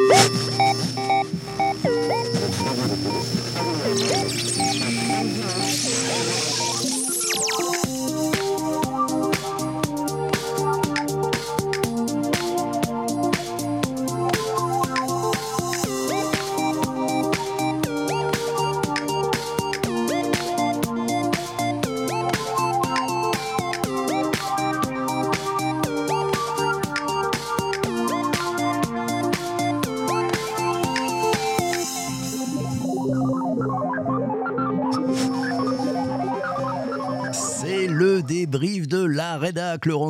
Woo!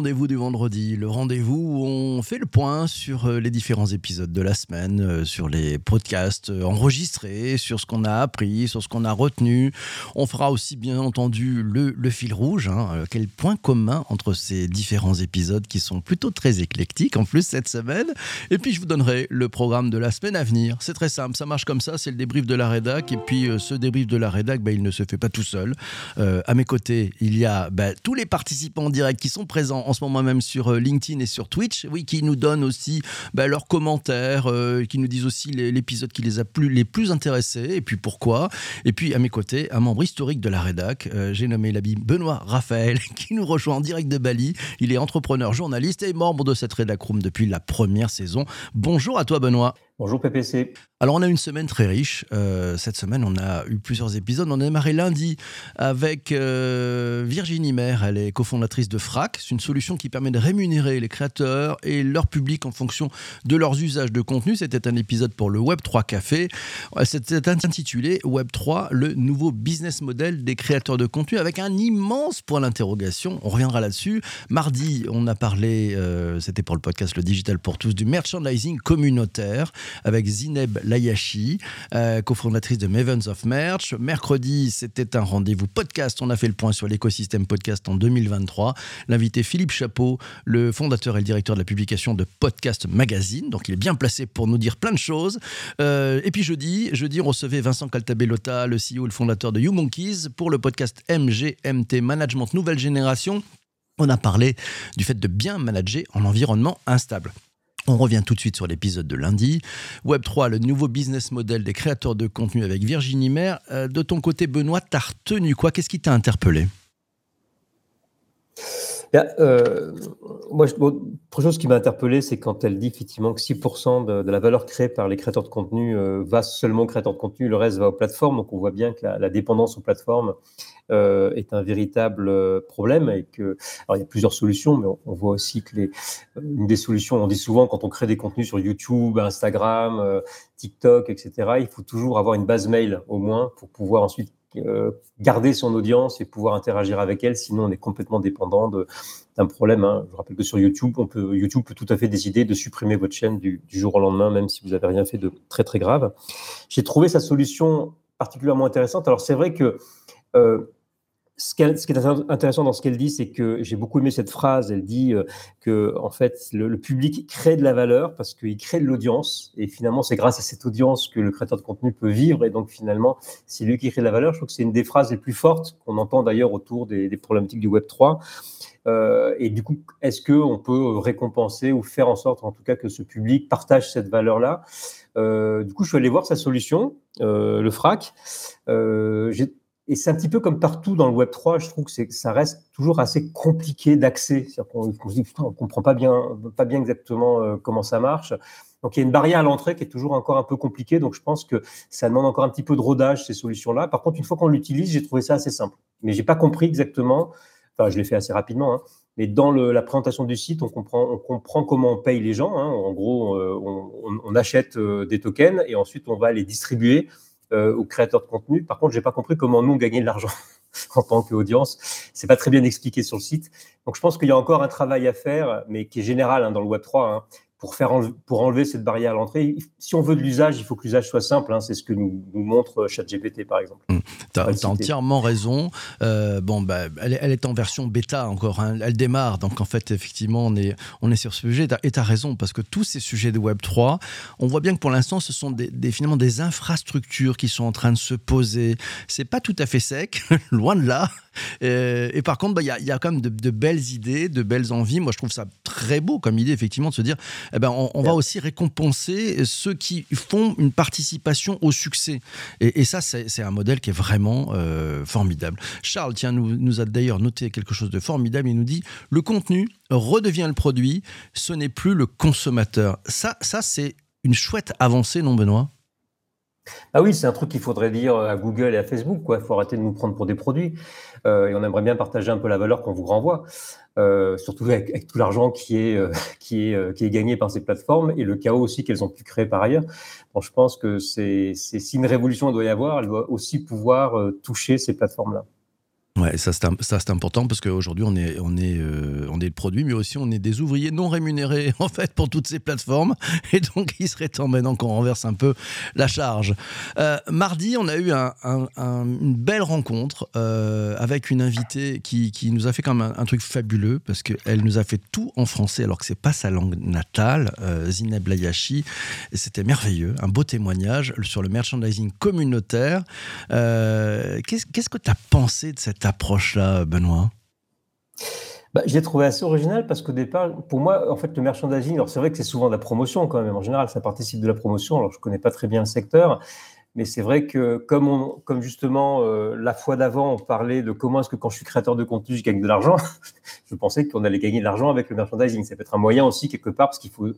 rendez-vous du vendredi, le rendez-vous fait le point sur euh, les différents épisodes de la semaine, euh, sur les podcasts euh, enregistrés, sur ce qu'on a appris, sur ce qu'on a retenu. On fera aussi bien entendu le, fil rouge, hein, quel point commun entre ces différents épisodes qui sont plutôt très éclectiques en plus cette semaine. Et puis je vous donnerai le programme de la semaine à venir. C'est très simple, ça marche comme ça, c'est le débrief de la rédac. Et puis ce débrief de la rédac, bah, il ne se fait pas tout seul. à mes côtés, il y a bah, tous les participants en direct qui sont présents en ce moment même sur LinkedIn et sur Twitch, oui, qui nous donnent aussi bah, leurs commentaires, euh, qui nous disent aussi l'épisode qui les a les plus intéressés et puis pourquoi. Et puis à mes côtés, un membre historique de la rédac, euh, j'ai nommé l'habit Benoît Raphaël, qui nous rejoint en direct de Bali. Il est entrepreneur, journaliste et membre de cette rédac room depuis la première saison. Bonjour à toi Benoît. Bonjour PPC. Alors on a une semaine très riche. Euh, cette semaine, on a eu plusieurs épisodes. On a démarré lundi avec euh, Virginie Maire. Elle est cofondatrice de FRAC. C'est une solution qui permet de rémunérer les créateurs et leur public en fonction de leurs usages de contenu. C'était un épisode pour le Web3 Café. C'était intitulé Web3, le nouveau business model des créateurs de contenu avec un immense point d'interrogation. On reviendra là-dessus. Mardi, on a parlé, euh, c'était pour le podcast Le Digital pour tous, du merchandising communautaire avec Zineb Layashi, euh, cofondatrice de Mavens of Merch. Mercredi, c'était un rendez-vous podcast. On a fait le point sur l'écosystème podcast en 2023. L'invité Philippe Chapeau, le fondateur et le directeur de la publication de Podcast Magazine. Donc il est bien placé pour nous dire plein de choses. Euh, et puis jeudi, jeudi, on recevait Vincent Caltabellota, le CEO et le fondateur de YouMonkeys, pour le podcast MGMT Management Nouvelle Génération. On a parlé du fait de bien manager en environnement instable. On revient tout de suite sur l'épisode de lundi. Web3, le nouveau business model des créateurs de contenu avec Virginie Maire. Euh, de ton côté, Benoît, t'as retenu quoi? Qu'est-ce qui t'a interpellé? Euh, moi, chose qui m'a interpellé, c'est quand elle dit effectivement que 6% de, la valeur créée par les créateurs de contenu euh, va seulement aux créateurs de contenu, le reste va aux plateformes. Donc, on voit bien que la, dépendance aux plateformes euh, est un véritable problème et que, alors il y a plusieurs solutions, mais on, voit aussi que les, une des solutions, on dit souvent quand on crée des contenus sur YouTube, Instagram, TikTok, etc., il faut toujours avoir une base mail au moins pour pouvoir ensuite euh, garder son audience et pouvoir interagir avec elle. Sinon, on est complètement dépendant d'un problème. Hein. Je rappelle que sur YouTube, on peut, YouTube peut tout à fait décider de supprimer votre chaîne du, jour au lendemain, même si vous n'avez rien fait de très très grave. J'ai trouvé sa solution particulièrement intéressante. Alors c'est vrai que euh, ce qui, est, intéressant dans ce qu'elle dit, c'est que j'ai beaucoup aimé cette phrase. Elle dit euh, que en fait, le, public crée de la valeur parce qu'il crée de l'audience. Et finalement, c'est grâce à cette audience que le créateur de contenu peut vivre. Et donc, finalement, c'est lui qui crée de la valeur. Je trouve que c'est une des phrases les plus fortes qu'on entend d'ailleurs autour des, problématiques du Web 3. Euh, et du coup, est-ce qu'on peut récompenser ou faire en sorte, en tout cas, que ce public partage cette valeur-là? Euh, Du coup, je suis allé voir sa solution, le FRAC. Et c'est un petit peu comme partout dans le Web 3, je trouve que ça reste toujours assez compliqué d'accès. C'est-à-dire qu'on ne comprend pas bien, pas bien exactement euh, comment ça marche. Donc il y a une barrière à l'entrée qui est toujours encore un peu compliquée. Donc je pense que ça demande encore un petit peu de rodage, ces solutions-là. Par contre, une fois qu'on l'utilise, j'ai trouvé ça assez simple. Mais j'ai pas compris exactement, enfin je l'ai fait assez rapidement, hein, mais dans la présentation du site, on comprend, comment on paye les gens. Hein. En gros, euh, on, on, achète euh, des tokens et ensuite on va les distribuer euh, aux créateurs de contenu. Par contre, j'ai pas compris comment nous gagner de l'argent en tant qu'audience. C'est pas très bien expliqué sur le site. Donc, je pense qu'il y a encore un travail à faire, mais qui est général hein, dans le Web 3. Hein pour, faire pour enlever cette barrière à l'entrée. Si on veut de l'usage, il faut que l'usage soit simple. Hein. c'est ce que nous, nous, montre ChatGPT, par exemple. Mmh. Tu as, entièrement raison. Euh, bon, bah, elle, est en version bêta encore. Hein. Elle démarre. Donc, en fait, effectivement, on est, on est sur ce sujet. Et tu as raison, parce que tous ces sujets de Web3, on voit bien que pour l'instant, ce sont des, finalement des infrastructures qui sont en train de se poser. C'est pas tout à fait sec, loin de là. Euh, et, par contre, bah, il y, a, y, a, quand même de, de, belles idées, de belles envies. Moi, je trouve ça très beau comme idée, effectivement, de se dire eh ben, on, va aussi récompenser ceux qui font une participation au succès. Et, ça, c'est un modèle qui est vraiment euh, formidable. Charles, tiens, nous, nous a d'ailleurs noté quelque chose de formidable. Il nous dit le contenu redevient le produit, ce n'est plus le consommateur. Ça, ça c'est une chouette avancée, non, Benoît? Ah oui, c'est un truc qu'il faudrait dire à Google et à Facebook. Il faut arrêter de nous prendre pour des produits. Euh, et on aimerait bien partager un peu la valeur qu'on vous renvoie, euh, surtout avec, tout l'argent qui, est, euh, qui, est, qui est gagné par ces plateformes et le chaos aussi qu'elles ont pu créer par ailleurs. Bon, je pense que c'est si une révolution doit y avoir, elle doit aussi pouvoir toucher ces plateformes-là. Ouais, ça c'est important parce qu'aujourd'hui on est on est euh, on est le produit, mais aussi on est des ouvriers non rémunérés en fait pour toutes ces plateformes, et donc il serait temps maintenant qu'on renverse un peu la charge. Euh, mardi, on a eu un, une belle rencontre euh, avec une invitée qui, qui, nous a fait quand même un, truc fabuleux parce qu'elle nous a fait tout en français alors que c'est pas sa langue natale, Zineb Layashi. C'était merveilleux, un beau témoignage sur le merchandising communautaire. Qu'est-ce que tu as pensé de cette approche-là, Benoît? Bah, je l'ai trouvé assez original parce qu'au départ, pour moi, en fait, le merchandising, alors c'est vrai que c'est souvent de la promotion quand même, en général, ça participe de la promotion. Alors, je ne connais pas très bien le secteur, mais c'est vrai que comme, justement euh, la fois d'avant, on parlait de comment est-ce que quand je suis créateur de contenu, je gagne de l'argent, je pensais qu'on allait gagner de l'argent avec le merchandising. Ça peut être un moyen aussi quelque part parce qu'il faut,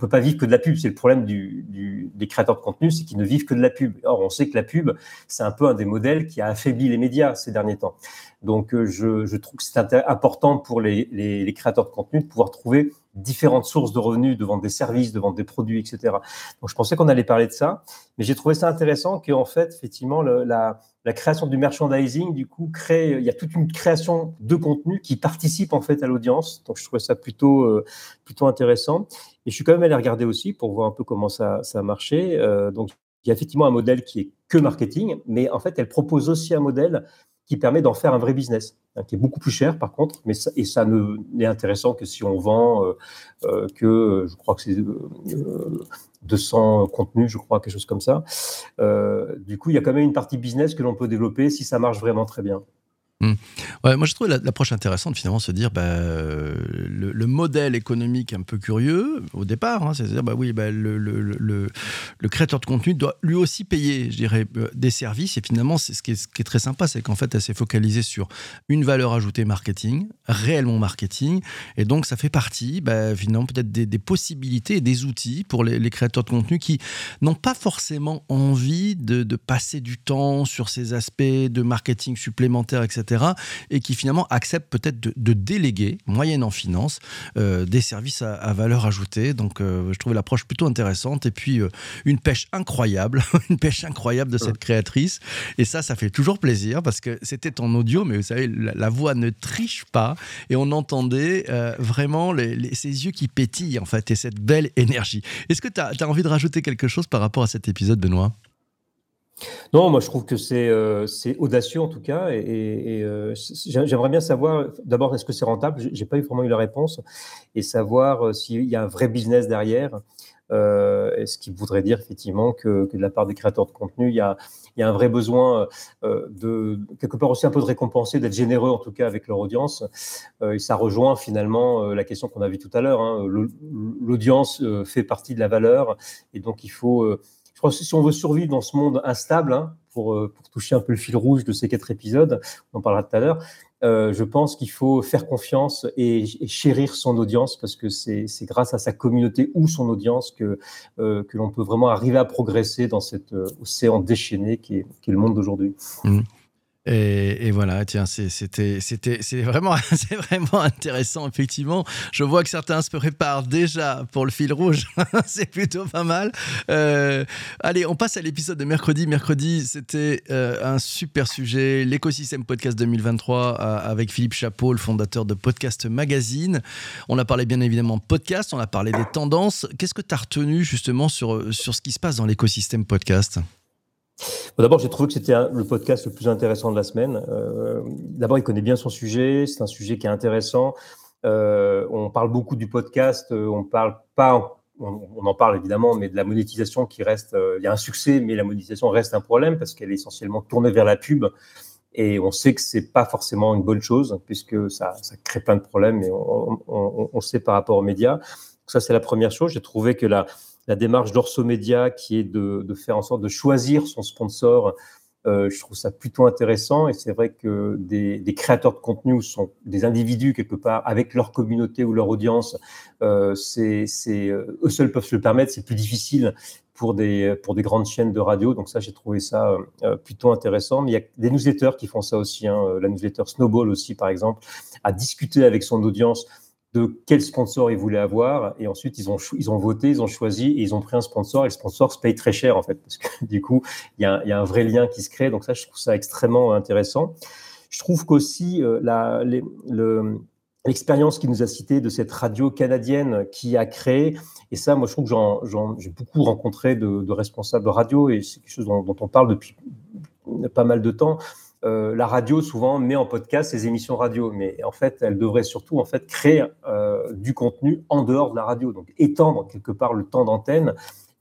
peut pas vivre que de la pub. C'est le problème des créateurs de contenu, c'est qu'ils ne vivent que de la pub. Or, on sait que la pub, c'est un peu un des modèles qui a affaibli les médias ces derniers temps. Donc, euh, je, trouve que c'est important pour les créateurs de contenu de pouvoir trouver différentes sources de revenus, de vendre des services, de vendre des produits, etc. Donc, je pensais qu'on allait parler de ça, mais j'ai trouvé ça intéressant qu'en fait, effectivement, la, création du merchandising, du coup, crée, il y a toute une création de contenu qui participe en fait à l'audience. Donc, je trouvais ça plutôt, euh, plutôt intéressant. Et je suis quand même allé regarder aussi pour voir un peu comment ça, ça a marché. Euh, donc, il y a effectivement un modèle qui est que marketing, mais en fait, elle propose aussi un modèle qui permet d'en faire un vrai business, hein, qui est beaucoup plus cher par contre, mais et ça n'est intéressant que si on vend euh, euh, que, euh, je crois que c'est 200 contenus, je crois, quelque chose comme ça. du coup, il y a quand même une partie business que l'on peut développer si ça marche vraiment très bien. Mmh. Ouais, moi, je trouve l'approche intéressante, finalement, se dire bah, le, modèle économique un peu curieux au départ, hein, c'est à dire bah oui, bah, le, créateur de contenu doit lui aussi payer, je dirais, euh, des services. Et finalement, c'est ce, qui est, très sympa, c'est qu'en fait, elle s'est focalisée sur une valeur ajoutée marketing, réellement marketing. Et donc, ça fait partie, bah, finalement, peut-être des, possibilités et des outils pour les, les créateurs de contenu qui n'ont pas forcément envie de, de passer du temps sur ces aspects de marketing supplémentaire, etc et qui finalement acceptent peut-être de, déléguer, moyenne en finance, euh, des services à, valeur ajoutée. Donc euh, je trouvais l'approche plutôt intéressante. Et puis euh, une pêche incroyable, une pêche incroyable de cette créatrice. Et ça, ça fait toujours plaisir parce que c'était en audio, mais vous savez, la, voix ne triche pas et on entendait vraiment les, ses yeux qui pétillent en fait et cette belle énergie. Est-ce que tu as, as envie de rajouter quelque chose par rapport à cet épisode, Benoît? Non, moi je trouve que c'est euh, audacieux en tout cas, et, euh, j'aimerais bien savoir d'abord est-ce que c'est rentable? J'ai pas eu vraiment eu la réponse, et savoir euh, s'il y a un vrai business derrière. ce qui voudrait dire effectivement que, de la part des créateurs de contenu, il y a, un vrai besoin de quelque part aussi un peu de récompenser, d'être généreux en tout cas avec leur audience. et ça rejoint finalement la question qu'on a vue tout à l'heure. Hein. L'audience fait partie de la valeur, et donc il faut si on veut survivre dans ce monde instable, hein, pour, euh, pour, toucher un peu le fil rouge de ces quatre épisodes, on en parlera tout à l'heure, euh, je pense qu'il faut faire confiance et, chérir son audience parce que c'est grâce à sa communauté ou son audience que, euh, que l'on peut vraiment arriver à progresser dans cet océan déchaîné qui est, qui est le monde d'aujourd'hui. Mmh. Et, voilà, tiens, c'était, vraiment, vraiment intéressant, effectivement. Je vois que certains se préparent déjà pour le fil rouge. c'est plutôt pas mal. Euh, allez, on passe à l'épisode de mercredi. Mercredi, c'était euh, un super sujet, l'écosystème podcast 2023 euh, avec Philippe Chapeau, le fondateur de Podcast Magazine. On a parlé bien évidemment podcast, on a parlé des tendances. Qu'est-ce que tu as retenu justement sur, sur ce qui se passe dans l'écosystème podcast? D'abord, j'ai trouvé que c'était le podcast le plus intéressant de la semaine. Euh, d'abord, il connaît bien son sujet. C'est un sujet qui est intéressant. Euh, on parle beaucoup du podcast. Euh, on parle pas. On, en parle évidemment, mais de la monétisation qui reste. il y a un succès, mais la monétisation reste un problème parce qu'elle est essentiellement tournée vers la pub. Et on sait que c'est pas forcément une bonne chose puisque ça, crée plein de problèmes. Et on, sait par rapport aux médias. ça, c'est la première chose. J'ai trouvé que la, la démarche d'Orso Media, qui est de, faire en sorte de choisir son sponsor, euh, je trouve ça plutôt intéressant. Et c'est vrai que des, créateurs de contenu sont des individus quelque part avec leur communauté ou leur audience, euh, c'est, euh, eux seuls peuvent se le permettre. C'est plus difficile pour des, pour des grandes chaînes de radio. Donc ça, j'ai trouvé ça plutôt intéressant. Mais il y a des newsletters qui font ça aussi. Hein. La newsletter Snowball aussi, par exemple, à discuter avec son audience de quel sponsor ils voulaient avoir. Et ensuite, ils ont, ils ont voté, ils ont choisi et ils ont pris un sponsor. Et le sponsor se paye très cher, en fait, parce que du coup, il y, a, un vrai lien qui se crée. Donc ça, je trouve ça extrêmement intéressant. Je trouve qu'aussi, euh, l'expérience qui nous a cité de cette radio canadienne qui a créé, et ça, moi, je trouve que j'ai beaucoup rencontré de, de, responsables radio, et c'est quelque chose dont on parle depuis pas mal de temps, euh, la radio souvent met en podcast ses émissions radio, mais en fait, elle devrait surtout en fait créer euh, du contenu en dehors de la radio, donc étendre quelque part le temps d'antenne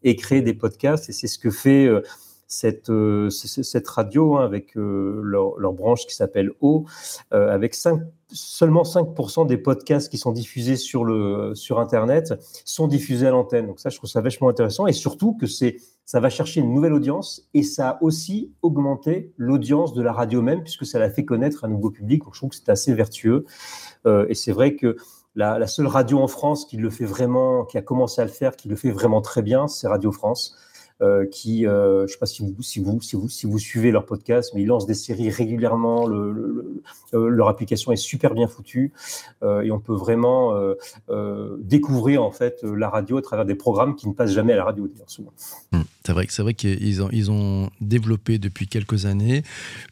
et créer des podcasts. Et c'est ce que fait euh, cette, cette radio hein, avec leur, branche qui s'appelle O, avec 5 seulement 5% des podcasts qui sont diffusés sur, le, sur Internet sont diffusés à l'antenne. Donc ça, je trouve ça vachement intéressant. Et surtout que c'est, ça va chercher une nouvelle audience et ça a aussi augmenté l'audience de la radio même, puisque ça l'a fait connaître un nouveau public. Donc je trouve que c'est assez vertueux. Euh, et c'est vrai que la, la, seule radio en France qui le fait vraiment, qui a commencé à le faire, qui le fait vraiment très bien, c'est Radio France. Euh, qui, euh, je ne sais pas si vous, si, vous, si, vous, si vous suivez leur podcast, mais ils lancent des séries régulièrement. Euh, leur application est super bien foutue et on peut vraiment découvrir en fait la radio à travers des programmes qui ne passent jamais à la radio, souvent. Mmh. C'est vrai, c'est vrai qu'ils ont, développé depuis quelques années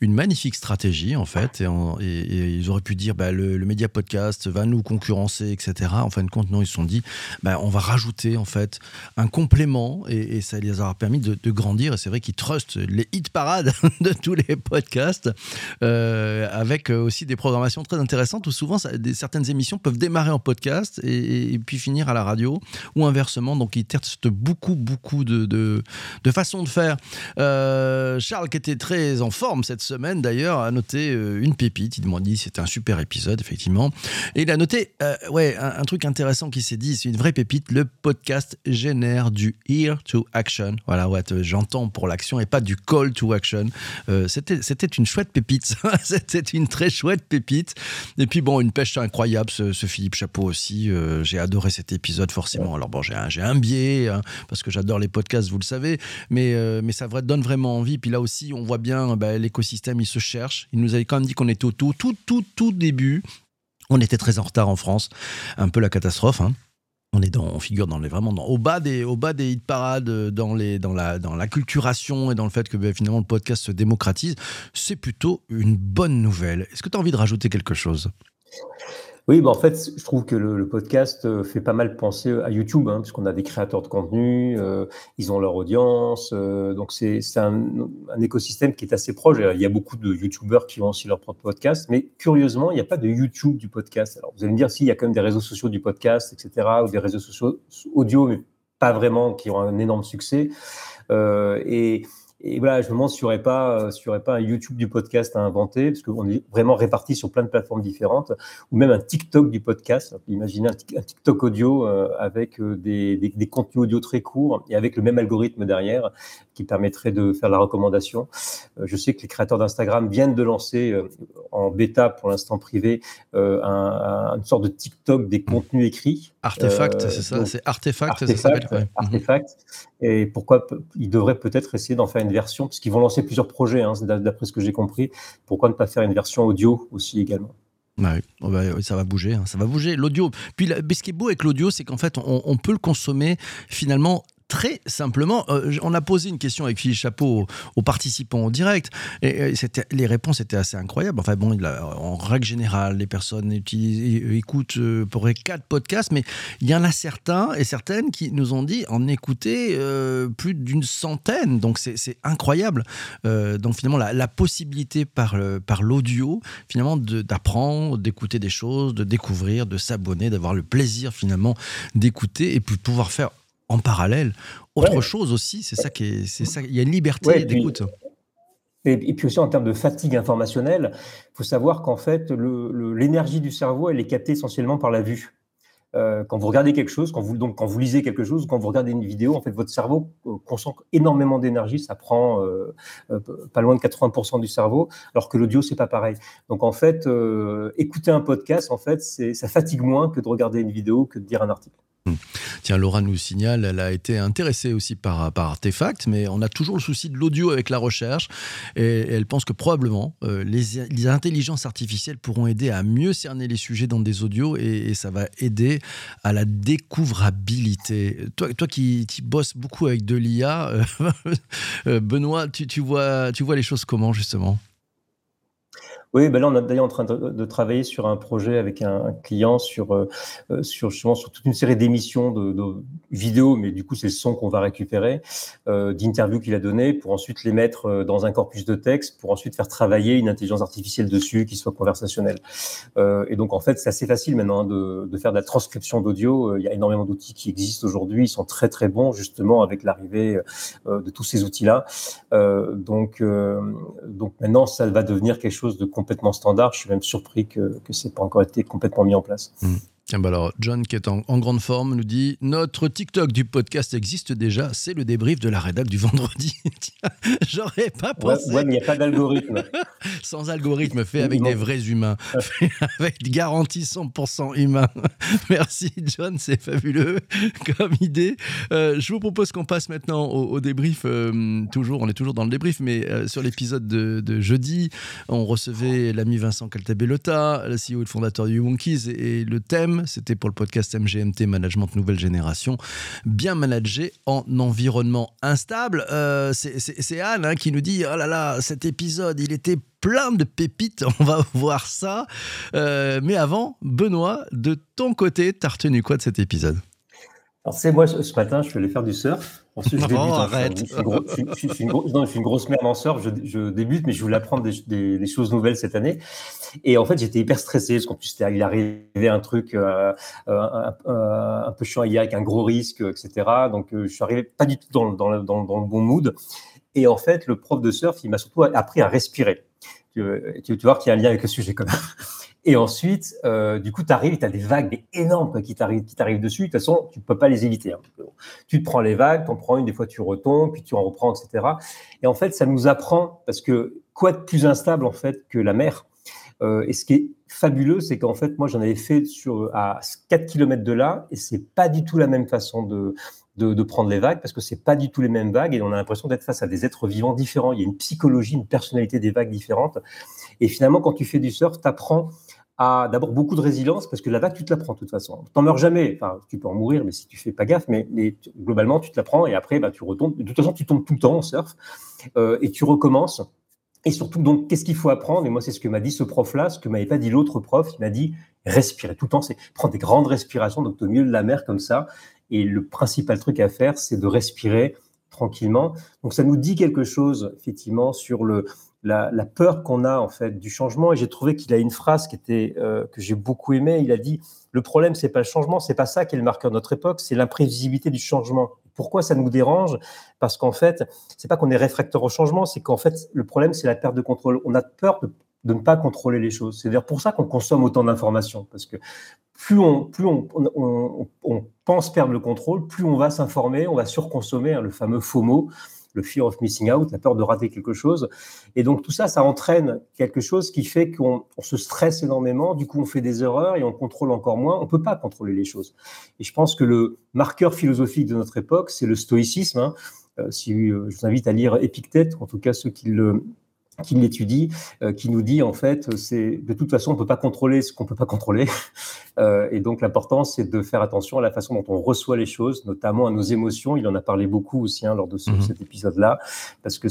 une magnifique stratégie en fait, et, ils auraient pu dire bah, le, le média podcast va nous concurrencer, etc. En fin de compte, non, ils se sont dit bah, on va rajouter en fait un complément et, et ça les a permis de, grandir. Et c'est vrai qu'ils trustent les hit parades de tous les podcasts euh, avec aussi des programmations très intéressantes où souvent certaines émissions peuvent démarrer en podcast et, puis finir à la radio ou inversement. Donc ils testent beaucoup, beaucoup de, de de façon de faire. Euh, Charles, qui était très en forme cette semaine d'ailleurs, a noté euh, une pépite. Il m'a dit c'était un super épisode, effectivement. Et il a noté euh, ouais, un, un, truc intéressant qui s'est dit c'est une vraie pépite. Le podcast génère du here to action. Voilà, ouais, j'entends pour l'action et pas du call to action. Euh, c'était, une chouette pépite. c'était une très chouette pépite. Et puis bon, une pêche incroyable, ce, ce Philippe Chapeau aussi. Euh, j'ai adoré cet épisode, forcément. Alors bon, j'ai un, j'ai un biais, hein, parce que j'adore les podcasts, vous le savez mais, euh, mais ça donne vraiment envie. Puis là aussi, on voit bien bah, l'écosystème, il se cherche. Il nous avait quand même dit qu'on était au tout, tout, tout, tout début. On était très en retard en France, un peu la catastrophe. Hein. On est dans, on figure dans les vraiment dans, au bas des au bas des hit parades, dans les dans la dans l'acculturation et dans le fait que ben, finalement le podcast se démocratise, c'est plutôt une bonne nouvelle. Est-ce que tu as envie de rajouter quelque chose? Oui, bah en fait, je trouve que le, podcast euh, fait pas mal penser à YouTube, hein, puisqu'on a des créateurs de contenu, euh, ils ont leur audience, euh, donc c'est un, écosystème qui est assez proche. Il y a beaucoup de YouTubeurs qui ont aussi leur propre podcast, mais curieusement, il n'y a pas de YouTube du podcast. Alors, vous allez me dire, s'il y a quand même des réseaux sociaux du podcast, etc., ou des réseaux sociaux audio, mais pas vraiment, qui ont un énorme succès. Euh, et voilà, je me demande s'il n'y aurait, pas, euh, aurait pas un YouTube du podcast à inventer, parce qu'on est vraiment répartis sur plein de plateformes différentes, ou même un TikTok du podcast. Imaginez un, TikTok audio euh, avec euh, des, des, contenus audio très courts et avec le même algorithme derrière qui permettrait de faire la recommandation. je sais que les créateurs d'Instagram viennent de lancer en bêta, pour l'instant privé, un, une sorte de TikTok des contenus écrits. Artefact, c'est ça C'est Artefact, Artefact, ça s'appelle ouais. Artefact. Et pourquoi ils devraient peut-être essayer d'en faire une version, parce qu'ils vont lancer plusieurs projets, hein, d'après ce que j'ai compris. Pourquoi ne pas faire une version audio aussi également? Bah oui, oh bah ça va bouger, hein, ça va bouger. L'audio. Puis, ce qui est beau avec l'audio, c'est qu'en fait, on, on, peut le consommer finalement très simplement, euh, on a posé une question avec Philippe Chapeau aux, participants en direct, et, les réponses étaient assez incroyables. Enfin bon, en règle générale, les personnes utilisent, écoutent euh, pour quatre podcasts, mais il y en a certains et certaines qui nous ont dit en écouter euh, plus d'une centaine. Donc c'est incroyable. Donc finalement, la, possibilité par, par l'audio, finalement, d'apprendre, d'écouter des choses, de découvrir, de s'abonner, d'avoir le plaisir finalement d'écouter et puis pouvoir faire en parallèle autre ouais. chose aussi. C'est ça qui est, c'est ça. Il y a une liberté ouais, d'écoute. Et, et, puis aussi en termes de fatigue informationnelle, il faut savoir qu'en fait, l'énergie du cerveau, elle est captée essentiellement par la vue. euh, quand vous regardez quelque chose, quand vous, donc, quand vous lisez quelque chose, quand vous regardez une vidéo, en fait, votre cerveau euh, concentre énormément d'énergie. Ça prend euh, pas loin de 80% du cerveau, alors que l'audio, c'est pas pareil. Donc, en fait, écouter un podcast, en fait, ça fatigue moins que de regarder une vidéo, que de lire un article. Hmm. Tiens, Laura nous signale, elle a été intéressée aussi par, par Artefact, mais on a toujours le souci de l'audio avec la recherche. Et, elle pense que probablement euh, les, intelligences artificielles pourront aider à mieux cerner les sujets dans des audios et, ça va aider à la découvrabilité. Toi, toi qui, qui bosses beaucoup avec de l'IA, euh, euh, Benoît, tu, tu, vois, tu vois les choses comment justement? Oui, ben là, on est d'ailleurs en train de, travailler sur un projet avec un, client sur, euh, euh, sur, sur toute une série d'émissions de, vidéos, mais du coup, c'est le son qu'on va récupérer, euh, d'interviews qu'il a données pour ensuite les mettre euh, dans un corpus de texte, pour ensuite faire travailler une intelligence artificielle dessus qui soit conversationnelle. Euh, et donc, en fait, c'est assez facile maintenant hein, de, de, faire de la transcription d'audio. Il y a énormément d'outils qui existent aujourd'hui. Ils sont très, très bons, justement, avec l'arrivée de tous ces outils-là. donc, donc, maintenant, ça va devenir quelque chose de complètement standard. Je suis même surpris que, que ce n'ait pas encore été complètement mis en place. Mmh. Bah alors, John, qui est en, grande forme, nous dit Notre TikTok du podcast existe déjà, c'est le débrief de la rédac du vendredi. J'aurais pas pensé. Ouais, mais il n'y a pas d'algorithme. Sans algorithme, fait avec des vrais humains, fait avec garantie 100% humain. Merci, John, c'est fabuleux comme idée. Euh, je vous propose qu'on passe maintenant au, débrief. Euh, toujours, on est toujours dans le débrief, mais euh, sur l'épisode de, jeudi, on recevait l'ami Vincent Caltabellota, le CEO et le fondateur du Wonkies, et le thème c'était pour le podcast MGMT Management Nouvelle Génération. Bien manager en environnement instable. Euh, c'est Anne hein, qui nous dit Oh là là, cet épisode, il était plein de pépites. On va voir ça. Euh, mais avant, Benoît, de ton côté, t'as retenu quoi de cet épisode? Alors, c'est moi, ce matin, je suis allé faire du surf. Ensuite, je débute. arrête. Je, suis, une grosse merde en surf. Je, débute, mais je voulais apprendre des, choses nouvelles cette année. Et en fait, j'étais hyper stressé parce qu'en plus, il arrivait un truc euh, euh, un, peu chiant hier avec un gros risque, etc. Donc, euh, je suis arrivé pas du tout dans, dans, le bon mood. Et en fait, le prof de surf, il m'a surtout appris à respirer. Tu, tu, tu vois qu'il y a un lien avec le sujet quand même. Et ensuite, euh, du coup, tu arrives, tu as des vagues énormes qui t'arrivent dessus. De toute façon, tu ne peux pas les éviter. Hein. Tu te prends les vagues, tu en prends une, des fois tu retombes, puis tu en reprends, etc. Et en fait, ça nous apprend, parce que quoi de plus instable en fait que la mer? Euh, Et ce qui est fabuleux, c'est qu'en fait, moi, j'en avais fait sur, à 4 km de là, et c'est pas du tout la même façon de, prendre les vagues parce que c'est pas du tout les mêmes vagues et on a l'impression d'être face à des êtres vivants différents. Il y a une psychologie, une personnalité des vagues différentes. Et finalement, quand tu fais du surf, tu apprends d'abord beaucoup de résilience parce que la vague, tu te la prends de toute façon. Tu n'en meurs jamais. Enfin, tu peux en mourir, mais si tu fais pas gaffe, mais, globalement, tu te la prends et après, bah, tu retombes. De toute façon, tu tombes tout le temps en surf euh, et tu recommences. Et surtout, donc, qu'est-ce qu'il faut apprendre? Et moi, c'est ce que m'a dit ce prof-là, ce que m'avait pas dit l'autre prof. Il m'a dit respirer tout le temps. C'est prendre des grandes respirations, donc au milieu de la mer comme ça. Et le principal truc à faire, c'est de respirer tranquillement. Donc, ça nous dit quelque chose, effectivement, sur le, la, peur qu'on a en fait du changement. Et j'ai trouvé qu'il a une phrase qui était euh, que j'ai beaucoup aimée. Il a dit le problème c'est pas le changement, c'est pas ça qui est le marqueur de notre époque, c'est l'imprévisibilité du changement. Pourquoi ça nous dérange? Parce qu'en fait, c'est pas qu'on est réfractaire au changement, c'est qu'en fait le problème c'est la perte de contrôle. On a peur de, ne pas contrôler les choses. C'est d'ailleurs pour ça qu'on consomme autant d'informations, parce que plus on, plus on, on, pense perdre le contrôle, plus on va s'informer, on va surconsommer, hein, le fameux FOMO le fear of missing out, la peur de rater quelque chose. Et donc tout ça, ça entraîne quelque chose qui fait qu'on se stresse énormément, du coup on fait des erreurs et on contrôle encore moins. On peut pas contrôler les choses. Et je pense que le marqueur philosophique de notre époque, c'est le stoïcisme. Hein. Euh, si euh, je vous invite à lire Épictète, en tout cas ceux qui le qui l'étudie, euh, qui nous dit en fait, c'est de toute façon on peut pas contrôler ce qu'on peut pas contrôler, euh, et donc l'important c'est de faire attention à la façon dont on reçoit les choses, notamment à nos émotions. Il en a parlé beaucoup aussi hein, lors de ce, mhm. cet épisode-là, parce que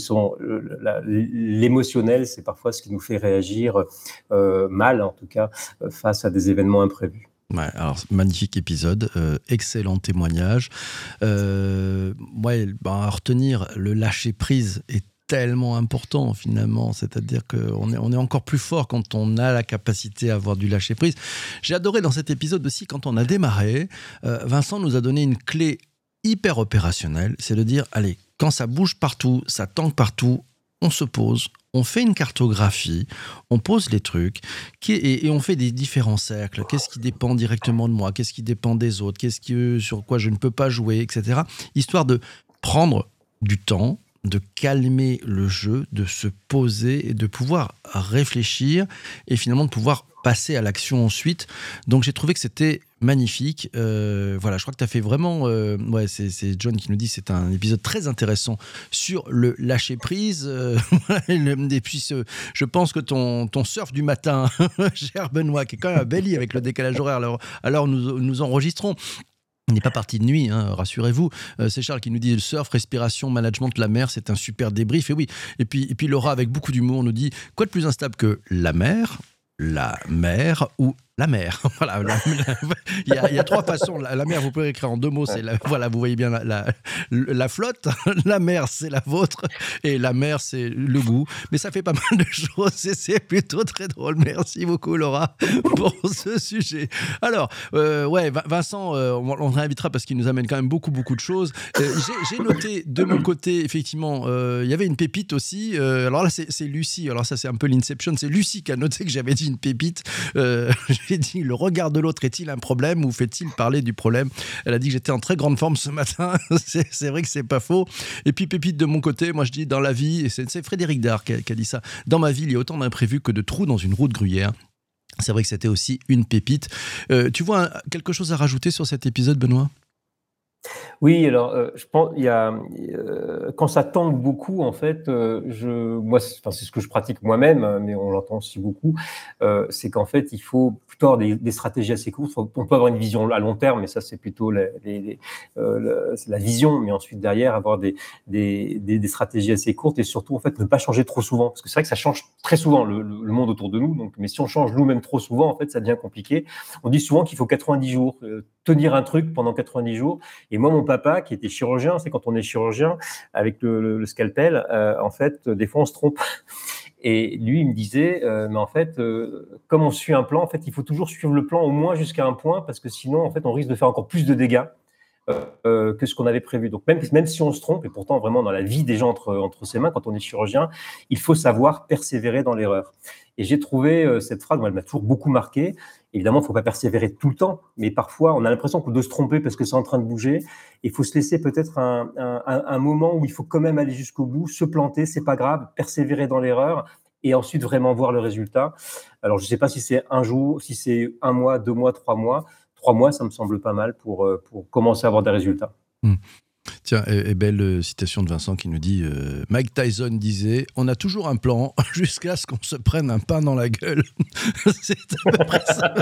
l'émotionnel c'est parfois ce qui nous fait réagir euh, mal en tout cas face à des événements imprévus. Ouais, alors magnifique épisode, excellent témoignage. Euh, ouais, ben, à retenir, le lâcher prise est tellement important finalement. C'est-à-dire qu'on est, on est encore plus fort quand on a la capacité à avoir du lâcher prise. J'ai adoré dans cet épisode aussi quand on a démarré, euh, Vincent nous a donné une clé hyper opérationnelle, c'est de dire, allez, quand ça bouge partout, ça tangue partout, on se pose, on fait une cartographie, on pose les trucs et, on fait des différents cercles. Qu'est-ce qui dépend directement de moi? Qu'est-ce qui dépend des autres? Qu'est-ce qui, sur quoi je ne peux pas jouer, etc. Histoire de prendre du temps, de calmer le jeu, de se poser et de pouvoir réfléchir et finalement de pouvoir passer à l'action ensuite. Donc j'ai trouvé que c'était magnifique. Euh, voilà, je crois que tu as fait vraiment. Euh, ouais, c'est John qui nous dit c'est un épisode très intéressant sur le lâcher prise. Euh, et puis, je pense que ton, ton surf du matin, cher Benoît, qui est quand même un bel avec le décalage horaire, alors, alors nous, nous enregistrons. Il n'est pas parti de nuit, hein, rassurez-vous. c'est Charles qui nous dit le surf, respiration, management de la mer, c'est un super débrief. Et oui. Et puis, et puis Laura, avec beaucoup d'humour, nous dit quoi de plus instable que la mer, la mer ou la mer. voilà, il, y a, trois façons. La, mer, vous pouvez écrire en deux mots. C'est voilà, vous voyez bien la, la, flotte. La mer, c'est la vôtre, et la mer, c'est le goût. Mais ça fait pas mal de choses. c'est plutôt très drôle. Merci beaucoup, Laura, pour ce sujet. Alors, euh, ouais, Vincent, euh, on, réinvitera parce qu'il nous amène quand même beaucoup, beaucoup de choses. Euh, j'ai noté de mon côté, effectivement, il y avait une pépite aussi. alors là, c'est Lucie. Alors ça, c'est un peu l'inception. C'est Lucie qui a noté que j'avais dit une pépite. Dit le regard de l'autre est-il un problème ou fait-il parler du problème? Elle a dit que j'étais en très grande forme ce matin. c'est vrai que c'est pas faux. Et puis pépite de mon côté, moi je dis dans la vie, c'est Frédéric Dard qui a, dit ça. Dans ma vie, il y a autant d'imprévus que de trous dans une roue de gruyère. C'est vrai que c'était aussi une pépite. Euh, tu vois quelque chose à rajouter sur cet épisode, Benoît? Oui, alors euh, je pense il y a euh, quand ça tangue beaucoup en fait, euh, moi c'est ce que je pratique moi-même, hein, mais on l'entend aussi beaucoup, c'est qu'en fait il faut plutôt avoir des, stratégies assez courtes. On peut avoir une vision à long terme, mais ça c'est plutôt la, vision, mais ensuite derrière avoir des, stratégies assez courtes et surtout en fait ne pas changer trop souvent, parce que c'est vrai que ça change très souvent le, le, monde autour de nous. Donc, mais si on change nous-mêmes trop souvent, en fait ça devient compliqué. On dit souvent qu'il faut 90 jours tenir un truc pendant 90 jours. Et moi, mon papa, qui était chirurgien, c'est quand on est chirurgien avec le, scalpel, euh, en fait, des fois, on se trompe. Et lui, il me disait, euh, mais en fait, euh, comme on suit un plan, en fait, il faut toujours suivre le plan au moins jusqu'à un point, parce que sinon, en fait, on risque de faire encore plus de dégâts. Que ce qu'on avait prévu. Donc même, même si on se trompe, et pourtant vraiment dans la vie des gens entre, entre ses mains, quand on est chirurgien, il faut savoir persévérer dans l'erreur. Et j'ai trouvé cette phrase, elle m'a toujours beaucoup marqué. Évidemment, il ne faut pas persévérer tout le temps, mais parfois, on a l'impression de se tromper parce que c'est en train de bouger. Il faut se laisser peut-être un, moment où il faut quand même aller jusqu'au bout, se planter, c'est pas grave, persévérer dans l'erreur et ensuite vraiment voir le résultat. Alors, je ne sais pas si c'est un jour, si c'est un mois, deux mois, trois mois. Trois mois, ça me semble pas mal pour, euh, commencer à avoir des résultats. Mmh. Tiens, et, belle euh, citation de Vincent qui nous dit euh, Mike Tyson disait On a toujours un plan jusqu'à ce qu'on se prenne un pain dans la gueule. c'est à peu près ça.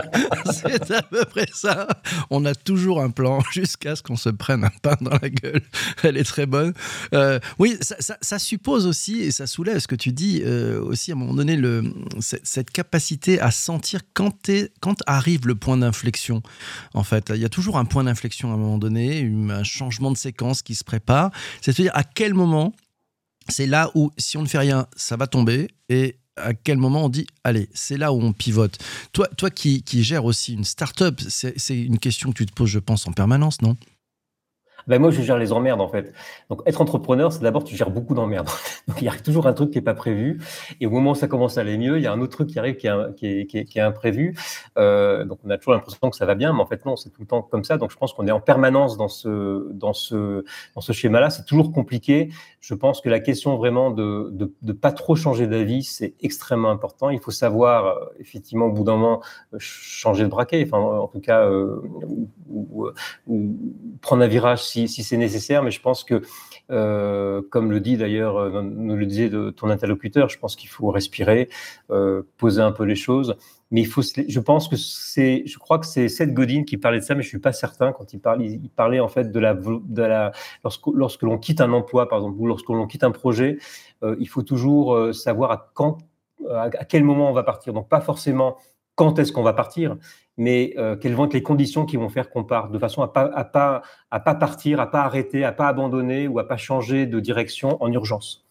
c'est à peu près ça. On a toujours un plan jusqu'à ce qu'on se prenne un pain dans la gueule. Elle est très bonne. Euh, oui, ça, suppose aussi, et ça soulève ce que tu dis aussi à un moment donné, cette capacité à sentir quand arrive le point d'inflexion. En fait, il y a toujours un point d'inflexion à un moment donné, un changement de séquence qui se prépare. C'est-à-dire à quel moment, c'est là où, si on ne fait rien, ça va tomber. Et à quel moment on dit, allez, c'est là où on pivote. Toi, toi qui, qui gères aussi une start-up, c'est une question que tu te poses, je pense, en permanence, non? Ben moi, je gère les emmerdes, en fait. Donc, être entrepreneur, c'est d'abord, tu gères beaucoup d'emmerdes. Donc, il y a toujours un truc qui n'est pas prévu. Et au moment où ça commence à aller mieux, il y a un autre truc qui arrive qui est, qui est, qui est, imprévu. Euh, donc, on a toujours l'impression que ça va bien, mais en fait, non, c'est tout le temps comme ça. Donc, je pense qu'on est en permanence dans ce, dans ce, dans ce schéma-là. C'est toujours compliqué. Je pense que la question vraiment de ne de, pas trop changer d'avis, c'est extrêmement important. Il faut savoir, euh, effectivement, au bout d'un moment, euh, changer de braquet, enfin, en tout cas, ou, ou, prendre un virage si si, c'est nécessaire, mais je pense que, euh, comme le dit d'ailleurs, euh, nous le disait ton interlocuteur, je pense qu'il faut respirer, euh, poser un peu les choses. Mais il faut, je pense que c'est, je crois que c'est Seth Godin qui parlait de ça, mais je suis pas certain quand il parlait. Il parlait en fait de la, de la lorsque, lorsque l'on quitte un emploi, par exemple, ou lorsque l'on quitte un projet, il faut toujours savoir à quand, à quel moment on va partir. Donc pas forcément quand est-ce qu'on va partir, mais euh, quelles vont être les conditions qui vont faire qu'on parte, de façon à pas à pas à pas partir, à pas arrêter, à pas abandonner ou à pas changer de direction en urgence.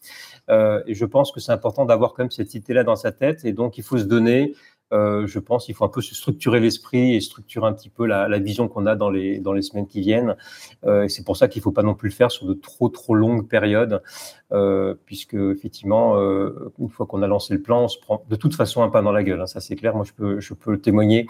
Euh, et je pense que c'est important d'avoir quand même cette idée-là dans sa tête, et donc il faut se donner Euh, je pense qu'il faut un peu se structurer l'esprit et structurer un petit peu la, la vision qu'on a dans les, dans les semaines qui viennent. Euh, c'est pour ça qu'il ne faut pas non plus le faire sur de trop trop longues périodes, euh, puisque effectivement, euh, une fois qu'on a lancé le plan, on se prend de toute façon un pain dans la gueule. Hein, ça c'est clair. Moi, je peux, je peux le témoigner.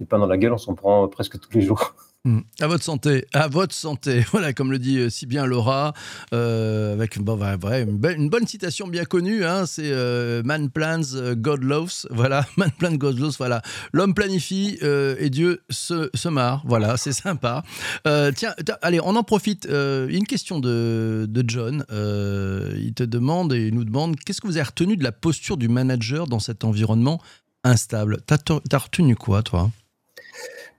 Les pains dans la gueule, on s'en prend presque tous les jours. Mmh. À votre santé, à votre santé. Voilà, comme le dit euh, si bien Laura, euh, avec bon, ouais, une, une, bonne citation bien connue, hein, c'est euh, Man plans, God loves. Voilà, Man plans, God loves. Voilà, l'homme planifie et Dieu se, se, marre. Voilà, c'est sympa. Tiens, allez, on en profite. une question de, de John. il te demande et il nous demande qu'est-ce que vous avez retenu de la posture du manager dans cet environnement instable? T'as as retenu quoi, toi?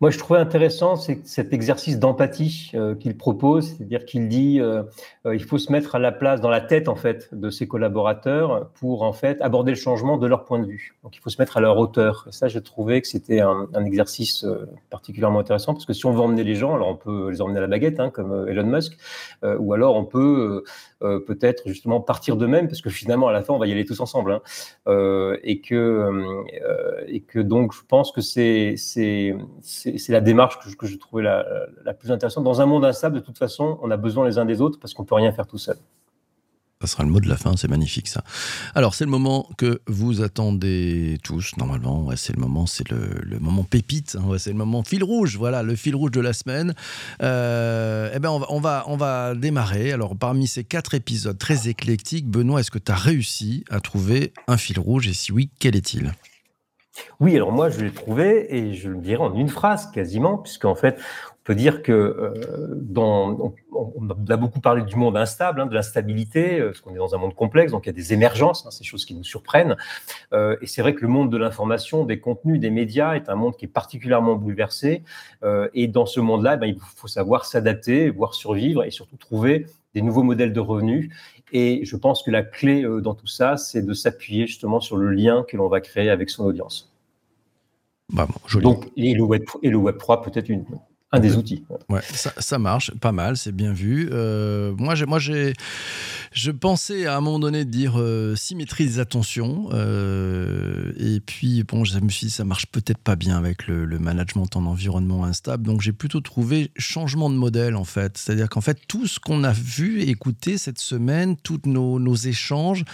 Moi, je trouvais intéressant cet exercice d'empathie euh, qu'il propose, c'est-à-dire qu'il dit euh, euh, il faut se mettre à la place, dans la tête en fait, de ses collaborateurs pour en fait aborder le changement de leur point de vue. Donc, il faut se mettre à leur hauteur. Et ça, j'ai trouvé que c'était un, exercice euh, particulièrement intéressant parce que si on veut emmener les gens, alors on peut les emmener à la baguette, hein, comme Elon Musk, ou alors on peut peut-être justement partir d'eux-mêmes parce que finalement, à la fin, on va y aller tous ensemble, hein, et que et que donc, je pense que c'est c'est c'est la démarche que je, trouvais la, plus intéressante. Dans un monde instable, de toute façon, on a besoin les uns des autres parce qu'on peut rien faire tout seul. Ça sera le mot de la fin, c'est magnifique ça. Alors c'est le moment que vous attendez tous normalement. C'est le moment, c'est le, moment pépite. Hein, c'est le moment fil rouge. Voilà, le fil rouge de la semaine. Euh, eh ben on va, on va, on va démarrer. Alors parmi ces quatre épisodes très éclectiques, Benoît, est-ce que tu as réussi à trouver un fil rouge? Et si oui, quel est-il? Oui, alors moi je l'ai trouvé et je le dirais en une phrase quasiment, puisqu'en fait on peut dire que euh, dans, on, a beaucoup parlé du monde instable, hein, de l'instabilité, euh, parce qu'on est dans un monde complexe, donc il y a des émergences, hein, ces choses qui nous surprennent. Euh, et c'est vrai que le monde de l'information, des contenus, des médias est un monde qui est particulièrement bouleversé. Et dans ce monde-là, ben, il faut savoir s'adapter, voire survivre et surtout trouver des nouveaux modèles de revenus. Et je pense que la clé euh, dans tout ça, c'est de s'appuyer justement sur le lien que l'on va créer avec son audience. Bah bon, Donc, et le Web, et le Web 3 peut-être une, un des outils. Ouais, ça, ça, marche, pas mal, c'est bien vu. Euh, moi, j'ai, moi, j'ai, je pensais à un moment donné de dire euh, symétrie des attentions, euh, et puis bon, je me suis dit ça marche peut-être pas bien avec le, le management en environnement instable, donc j'ai plutôt trouvé changement de modèle en fait. C'est-à-dire qu'en fait tout ce qu'on a vu, écouté cette semaine, tous nos, nos échanges,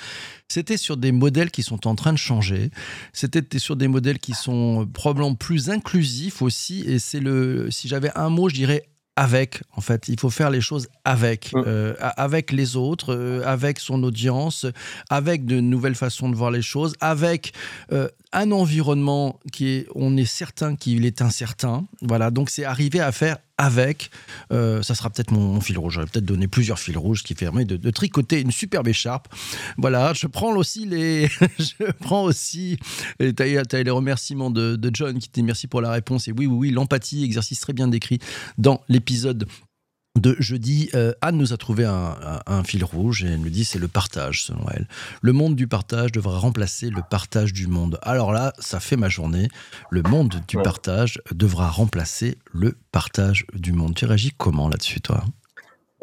c'était sur des modèles qui sont en train de changer. C'était sur des modèles qui sont probablement plus inclusifs aussi. Et c'est le, si j'avais un mot, je dirais avec, en fait. Il faut faire les choses avec, euh, avec les autres, euh, avec son audience, avec de nouvelles façons de voir les choses, avec euh, un environnement qui est, on est certain qu'il est incertain. Voilà, donc c'est arriver à faire avec. Euh, ça sera peut-être mon, fil rouge. J'aurais peut-être donné plusieurs fils rouges, qui permet de, de, tricoter une superbe écharpe. Voilà, je prends aussi les, je prends aussi. Tu as, as, les remerciements de, de John qui te dit merci pour la réponse. Et oui, oui, oui, l'empathie, exercice très bien décrit dans l'épisode de jeudi, euh, Anne nous a trouvé un, un, un, fil rouge et elle nous dit c'est le partage selon elle. Le monde du partage devra remplacer le partage du monde. Alors là, ça fait ma journée. Le monde du ouais. partage devra remplacer le partage du monde. Tu réagis comment là-dessus, toi?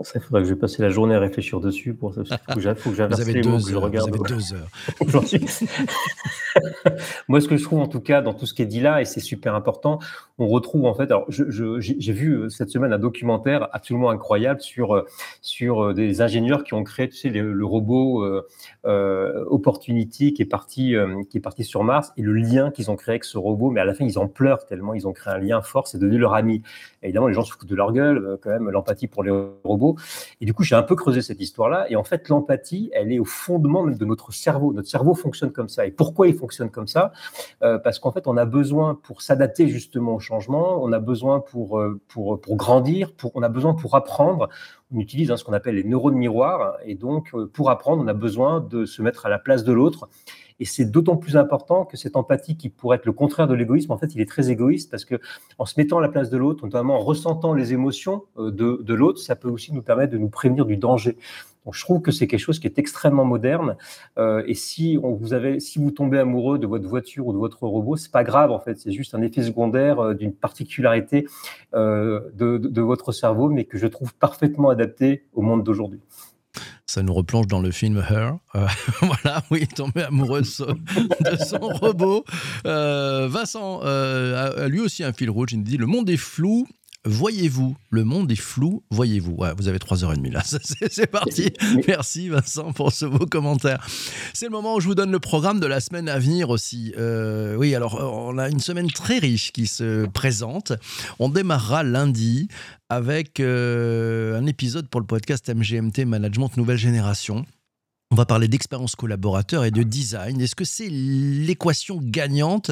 Ça, il faudrait que je passe la journée à réfléchir dessus. Pour ça. Faut que j'inverse les mots que je regarde. Vous avez deux heures. Moi, ce que je trouve en tout cas dans tout ce qui est dit là, et c'est super important, on retrouve en fait. Alors, j'ai vu euh, cette semaine un documentaire absolument incroyable sur euh, sur euh, des ingénieurs qui ont créé, le, robot Opportunity qui est parti qui est parti sur Mars et le lien qu'ils ont créé avec ce robot. Mais à la fin, ils en pleurent tellement ils ont créé un lien fort, c'est devenu leur ami. Évidemment, les gens se foutent de leur gueule, quand même, l'empathie pour les robots. Et du coup, j'ai un peu creusé cette histoire-là. Et en fait, l'empathie, elle est au fondement même de notre cerveau. Notre cerveau fonctionne comme ça. Et pourquoi il fonctionne comme ça? Parce qu'en fait, on a besoin pour s'adapter justement au changement, on a besoin pour, pour, pour grandir, pour, on a besoin pour apprendre. On utilise hein, ce qu'on appelle les neurones miroirs. Et donc, pour apprendre, on a besoin de se mettre à la place de l'autre. Et c'est d'autant plus important que cette empathie qui pourrait être le contraire de l'égoïsme, en fait, il est très égoïste parce que se mettant à la place de l'autre, notamment en ressentant les émotions de, de l'autre, ça peut aussi nous permettre de nous prévenir du danger. Je trouve que c'est quelque chose qui est extrêmement moderne. Euh, et si vous tombez amoureux de votre voiture ou de votre robot, c'est pas grave en fait. C'est juste un effet secondaire euh, d'une particularité euh, de, de, de votre cerveau, mais que je trouve parfaitement adapté au monde d'aujourd'hui. ça nous replonge dans le film Her. Voilà, oui, tombé amoureux de son, robot. Euh, Vincent a, lui aussi un fil rouge. Il nous dit Le monde est flou voyez-vous Le monde est flou, voyez-vous Vous avez 3h30 là, c'est parti. Merci Vincent pour ce beau commentaire. C'est le moment où je vous donne le programme de la semaine à venir aussi. Euh, oui, alors on a une semaine très riche qui se présente. On démarrera lundi avec euh, un épisode pour le podcast MGMT Management Nouvelle Génération. On va parler d'expérience collaborateur et de design. Est-ce que c'est l'équation gagnante?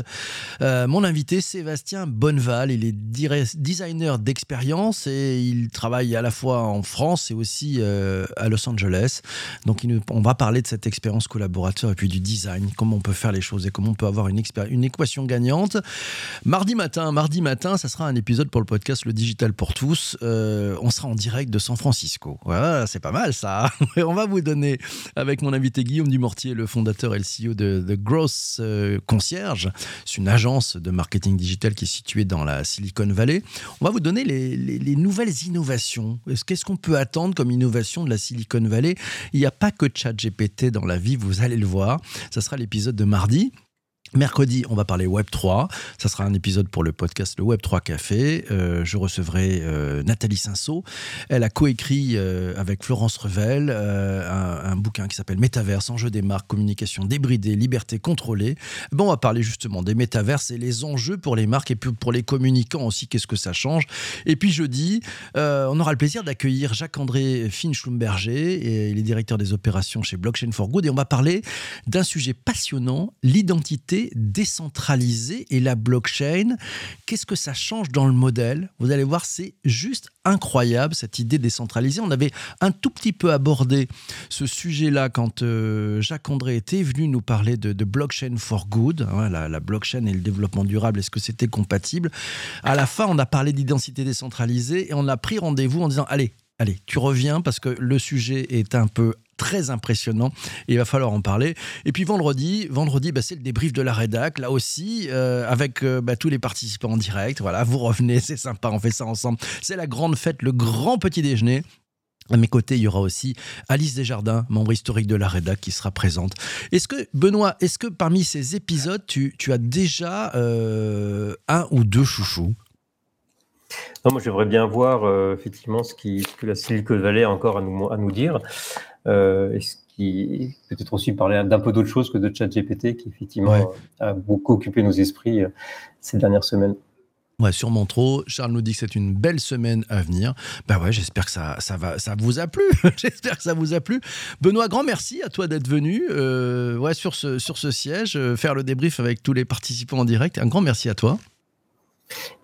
Euh, Mon invité, Sébastien Bonneval, il est designer d'expérience et il travaille à la fois en France et aussi euh, à Los Angeles. Donc, on va parler de cette expérience collaborateur et puis du design, comment on peut faire les choses et comment on peut avoir une, une équation gagnante. Mardi matin, mardi matin, ça sera un épisode pour le podcast Le Digital pour tous. Euh, on sera en direct de San Francisco. Voilà, c'est pas mal ça. on va vous donner avec mon invité Guillaume Dumortier, le fondateur et le CEO de The Growth euh, Concierge. C'est une agence de marketing digital qui est située dans la Silicon Valley. On va vous donner les, nouvelles innovations. Qu'est-ce qu'on peut attendre comme innovation de la Silicon Valley? Il n'y a pas que ChatGPT dans la vie, vous allez le voir. Ça sera l'épisode de mardi. Mercredi, on va parler Web 3. Ça sera un épisode pour le podcast Le Web 3 Café. Euh, je recevrai euh, Nathalie Sinceau. Elle a coécrit euh, avec Florence Revel un, bouquin qui s'appelle Métaverse, enjeux des marques, communication débridée, liberté contrôlée. Bon, on va parler justement des métaverses et les enjeux pour les marques et pour les communicants aussi. Qu'est-ce que ça change Et puis jeudi, on aura le plaisir d'accueillir Jacques-André Finch-Lumberger. Il est directeur des opérations chez Blockchain for Good. Et on va parler d'un sujet passionnant, l'identité décentralisé et la blockchain. Qu'est-ce que ça change dans le modèle? Vous allez voir, c'est juste incroyable cette idée décentralisée. On avait un tout petit peu abordé ce sujet-là quand euh, Jacques André était venu nous parler de, blockchain for good, hein, la, blockchain et le développement durable. Est-ce que c'était compatible? À la fin, on a parlé d'identité décentralisée et on a pris rendez-vous en disant allez, allez, tu reviens parce que le sujet est un peu très impressionnant et il va falloir en parler. Et puis vendredi, vendredi bah, c'est le débrief de la rédac, là aussi, euh, avec euh, bah, tous les participants en direct. Voilà, vous revenez, c'est sympa, on fait ça ensemble. C'est la grande fête, le grand petit déjeuner. À mes côtés, il y aura aussi Alice Desjardins, membre historique de la rédac, qui sera présente. Est-ce que, Benoît, est-ce que parmi ces épisodes, tu, as déjà euh, un ou deux chouchous? Non, moi j'aimerais bien voir effectivement ce, qui, que la Silicon Valley a encore à nous, à nous dire. Euh, et ce qui peut-être aussi parler d'un peu d'autre chose que de ChatGPT, qui effectivement a beaucoup occupé nos esprits euh, ces dernières semaines. Ouais, sûrement trop. Charles nous dit que c'est une belle semaine à venir. Ben ouais, j'espère que ça, ça, va, ça vous a plu. j'espère que ça vous a plu. Benoît, grand merci à toi d'être venu euh, ouais, sur, ce, sur ce siège, faire le débrief avec tous les participants en direct. Un grand merci à toi.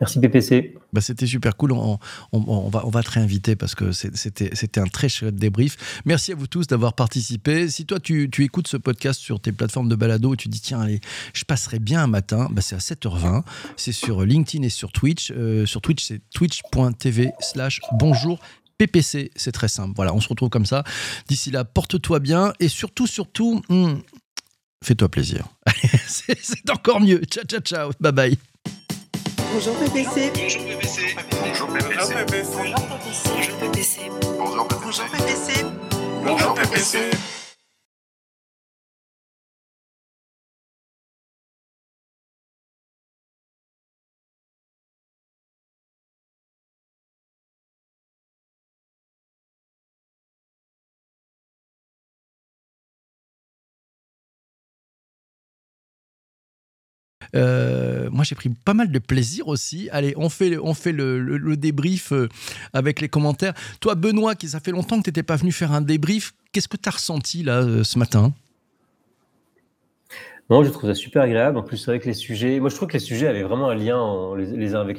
Merci BPC. Bah, c'était super cool. On, va, on va te réinviter parce que c'était un très chouette débrief. Merci à vous tous d'avoir participé. Si toi, tu, écoutes ce podcast sur tes plateformes de balado et tu dis, tiens, allez, je passerai bien un matin, bah, c'est à 7h20. C'est sur LinkedIn et sur Twitch. Euh, sur Twitch, c'est twitch.tv slash bonjour PPC. C'est très simple. Voilà, on se retrouve comme ça. D'ici là, porte-toi bien et surtout, surtout, hmm, fais-toi plaisir. c'est encore mieux. Ciao, ciao, ciao. Bye bye. Bonjour PPC. Bonjour PPC. Bonjour PPC. Bonjour PPC. Bonjour PPC. Bonjour PPC. Euh, moi, j'ai pris pas mal de plaisir aussi. Allez, on fait, on fait le, débrief euh, avec les commentaires. Toi, Benoît, qui ça fait longtemps que tu n'étais pas venu faire un débrief, qu'est-ce que tu as ressenti là euh, ce matin? Non, je trouve ça super agréable. En plus, c'est vrai que les sujets, moi je trouve que les sujets avaient vraiment un lien les uns avec les